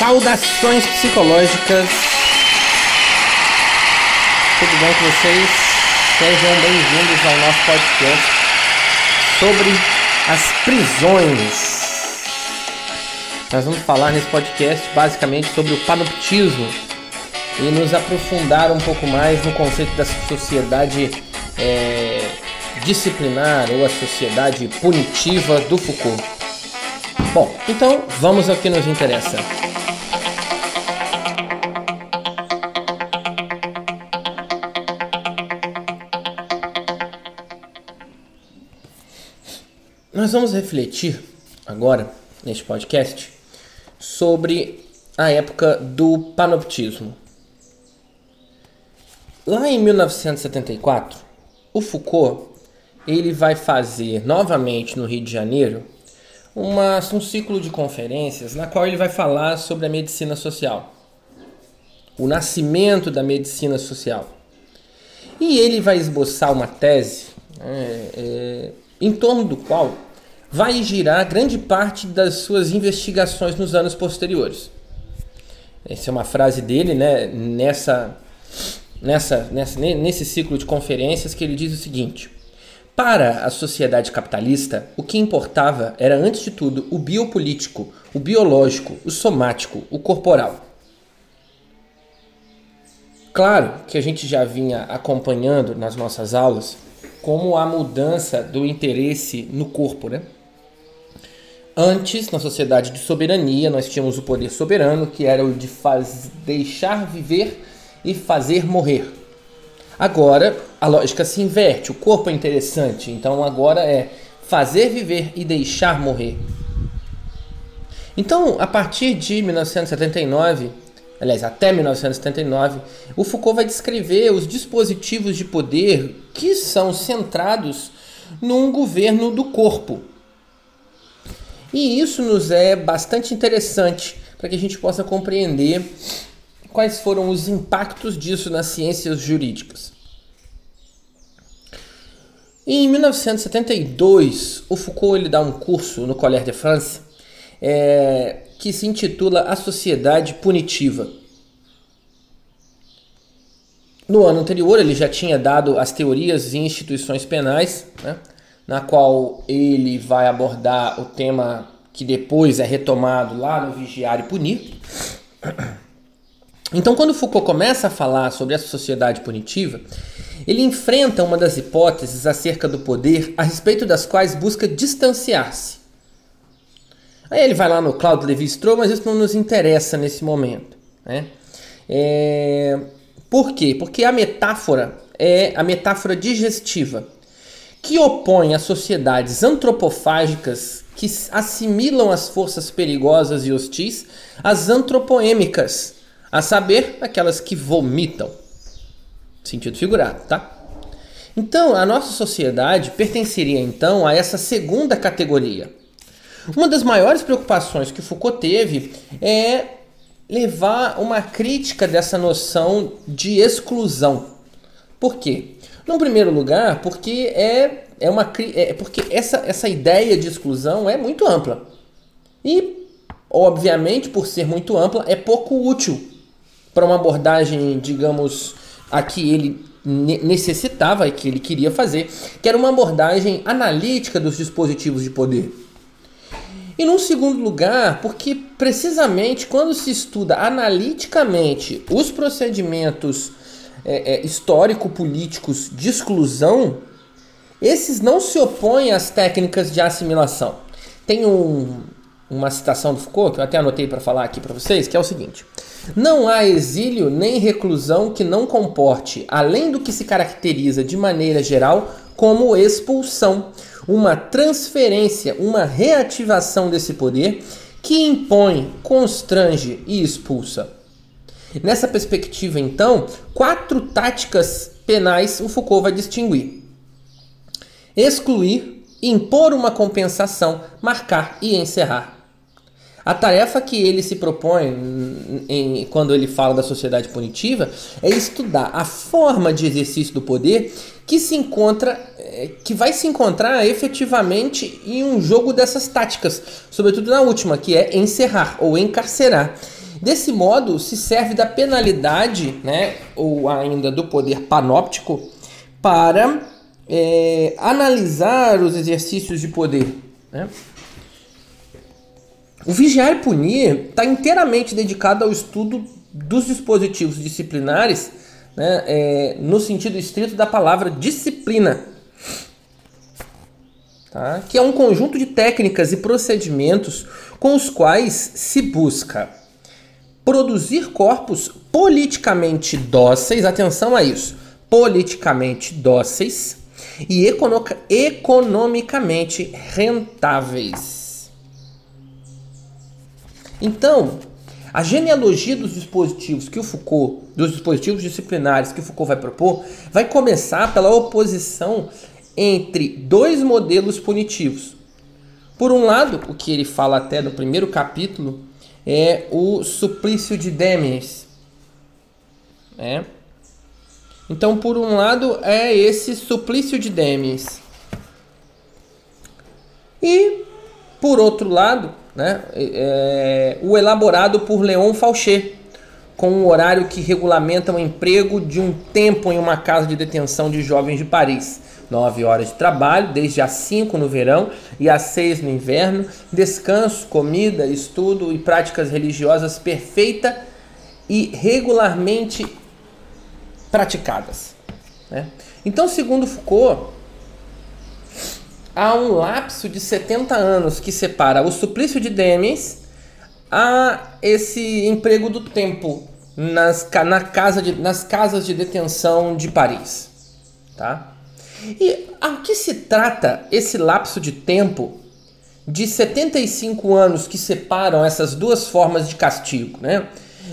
Saudações psicológicas. Tudo bem com vocês? Sejam bem-vindos ao nosso podcast sobre as prisões. Nós vamos falar nesse podcast basicamente sobre o panoptismo e nos aprofundar um pouco mais no conceito da sociedade é, disciplinar ou a sociedade punitiva do Foucault. Bom, então vamos ao que nos interessa. Nós vamos refletir agora, neste podcast, sobre a época do panoptismo. Lá em 1974, o Foucault ele vai fazer novamente no Rio de Janeiro uma, um ciclo de conferências na qual ele vai falar sobre a medicina social, o nascimento da medicina social. E ele vai esboçar uma tese é, é, em torno do qual vai girar grande parte das suas investigações nos anos posteriores. Essa é uma frase dele, né, nessa, nessa, nessa, nesse ciclo de conferências que ele diz o seguinte: Para a sociedade capitalista, o que importava era antes de tudo o biopolítico, o biológico, o somático, o corporal. Claro que a gente já vinha acompanhando nas nossas aulas como a mudança do interesse no corpo, né? Antes, na sociedade de soberania, nós tínhamos o poder soberano, que era o de faz... deixar viver e fazer morrer. Agora, a lógica se inverte, o corpo é interessante, então agora é fazer viver e deixar morrer. Então, a partir de 1979, aliás, até 1979, o Foucault vai descrever os dispositivos de poder que são centrados num governo do corpo. E isso nos é bastante interessante para que a gente possa compreender quais foram os impactos disso nas ciências jurídicas. Em 1972, o Foucault ele dá um curso no Collège de France é, que se intitula A Sociedade Punitiva. No ano anterior, ele já tinha dado as teorias e instituições penais, né? Na qual ele vai abordar o tema que depois é retomado lá no Vigiar e Punir. Então, quando Foucault começa a falar sobre essa sociedade punitiva, ele enfrenta uma das hipóteses acerca do poder a respeito das quais busca distanciar-se. Aí ele vai lá no Claude Lévi-Strauss, mas isso não nos interessa nesse momento. Né? É... Por quê? Porque a metáfora é a metáfora digestiva que opõe as sociedades antropofágicas que assimilam as forças perigosas e hostis às antropoêmicas, a saber, aquelas que vomitam. Sentido figurado, tá? Então, a nossa sociedade pertenceria então a essa segunda categoria. Uma das maiores preocupações que Foucault teve é levar uma crítica dessa noção de exclusão. Por quê? No primeiro lugar, porque é, é uma é porque essa, essa ideia de exclusão é muito ampla. E, obviamente, por ser muito ampla, é pouco útil para uma abordagem, digamos, a que ele necessitava e que ele queria fazer, que era uma abordagem analítica dos dispositivos de poder. E num segundo lugar, porque precisamente quando se estuda analiticamente os procedimentos é, é, histórico-políticos de exclusão, esses não se opõem às técnicas de assimilação. Tem um, uma citação do Foucault, que eu até anotei para falar aqui para vocês, que é o seguinte: Não há exílio nem reclusão que não comporte, além do que se caracteriza de maneira geral como expulsão, uma transferência, uma reativação desse poder que impõe, constrange e expulsa. Nessa perspectiva, então, quatro táticas penais o Foucault vai distinguir: excluir, impor uma compensação, marcar e encerrar. A tarefa que ele se propõe em, quando ele fala da sociedade punitiva é estudar a forma de exercício do poder que se encontra, é, que vai se encontrar efetivamente em um jogo dessas táticas, sobretudo na última, que é encerrar ou encarcerar Desse modo, se serve da penalidade, né, ou ainda do poder panóptico, para é, analisar os exercícios de poder. Né? O vigiar e punir está inteiramente dedicado ao estudo dos dispositivos disciplinares, né, é, no sentido estrito da palavra disciplina, tá? que é um conjunto de técnicas e procedimentos com os quais se busca produzir corpos politicamente dóceis, atenção a isso, politicamente dóceis e economicamente rentáveis. Então, a genealogia dos dispositivos que o Foucault, dos dispositivos disciplinares que o Foucault vai propor, vai começar pela oposição entre dois modelos punitivos. Por um lado, o que ele fala até no primeiro capítulo é o suplício de Demes. Né? Então, por um lado, é esse suplício de Demes. E, por outro lado, né, é, o elaborado por Leon Fauché, com um horário que regulamenta o emprego de um tempo em uma casa de detenção de jovens de Paris. 9 horas de trabalho, desde as 5 no verão e às 6 no inverno, descanso, comida, estudo e práticas religiosas perfeita e regularmente praticadas. Né? Então, segundo Foucault, há um lapso de 70 anos que separa o suplício de Demes a esse emprego do tempo nas, na casa de, nas casas de detenção de Paris. Tá? E a que se trata esse lapso de tempo de 75 anos que separam essas duas formas de castigo? Né?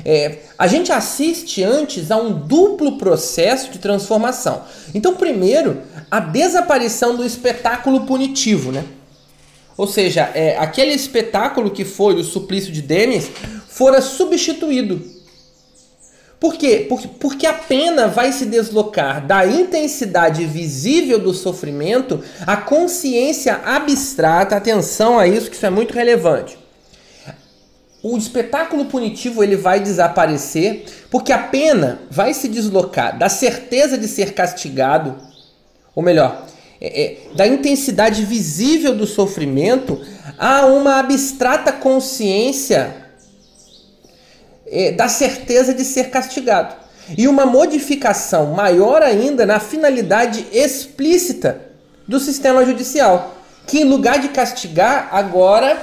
É, a gente assiste antes a um duplo processo de transformação. Então, primeiro, a desaparição do espetáculo punitivo, né? Ou seja, é, aquele espetáculo que foi o suplício de Denis fora substituído por quê? Porque, porque a pena vai se deslocar da intensidade visível do sofrimento à consciência abstrata. Atenção a isso, que isso é muito relevante. O espetáculo punitivo ele vai desaparecer porque a pena vai se deslocar da certeza de ser castigado, ou melhor, é, é, da intensidade visível do sofrimento a uma abstrata consciência é, da certeza de ser castigado. E uma modificação maior ainda na finalidade explícita do sistema judicial, que em lugar de castigar, agora,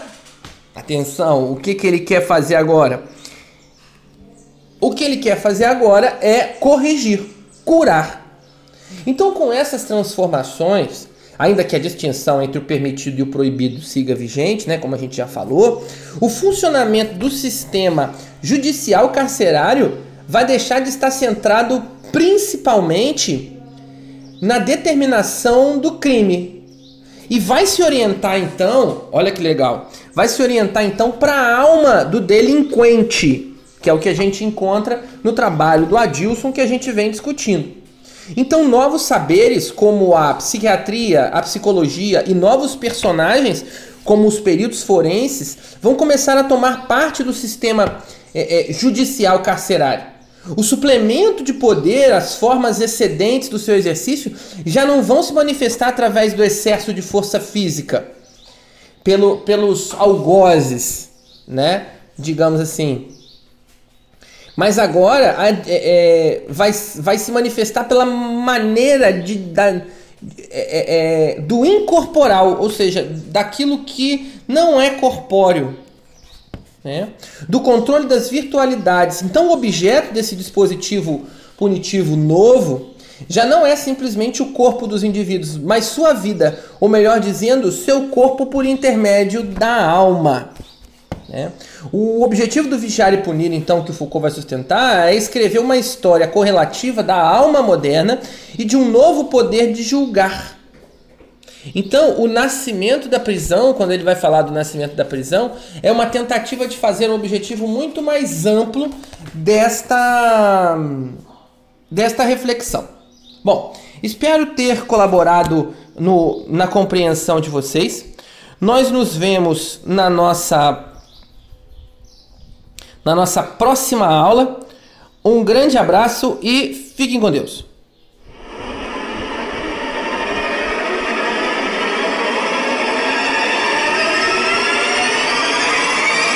atenção, o que, que ele quer fazer agora? O que ele quer fazer agora é corrigir, curar. Então, com essas transformações, ainda que a distinção entre o permitido e o proibido siga vigente, né, como a gente já falou, o funcionamento do sistema judicial carcerário vai deixar de estar centrado principalmente na determinação do crime. E vai se orientar então, olha que legal, vai se orientar então para a alma do delinquente, que é o que a gente encontra no trabalho do Adilson que a gente vem discutindo. Então, novos saberes como a psiquiatria, a psicologia e novos personagens, como os peritos forenses, vão começar a tomar parte do sistema é, é, judicial carcerário. O suplemento de poder, as formas excedentes do seu exercício, já não vão se manifestar através do excesso de força física, pelo, pelos algozes, né? Digamos assim, mas agora é, é, vai, vai se manifestar pela maneira de, da, é, é, é, do incorporal, ou seja, daquilo que não é corpóreo. Né? Do controle das virtualidades. Então, o objeto desse dispositivo punitivo novo já não é simplesmente o corpo dos indivíduos, mas sua vida, ou melhor dizendo, seu corpo por intermédio da alma. Né? O objetivo do Vigiar e Punir, então, que o Foucault vai sustentar, é escrever uma história correlativa da alma moderna e de um novo poder de julgar. Então, o nascimento da prisão, quando ele vai falar do nascimento da prisão, é uma tentativa de fazer um objetivo muito mais amplo desta, desta reflexão. Bom, espero ter colaborado no, na compreensão de vocês. Nós nos vemos na nossa na nossa próxima aula. Um grande abraço e fiquem com Deus.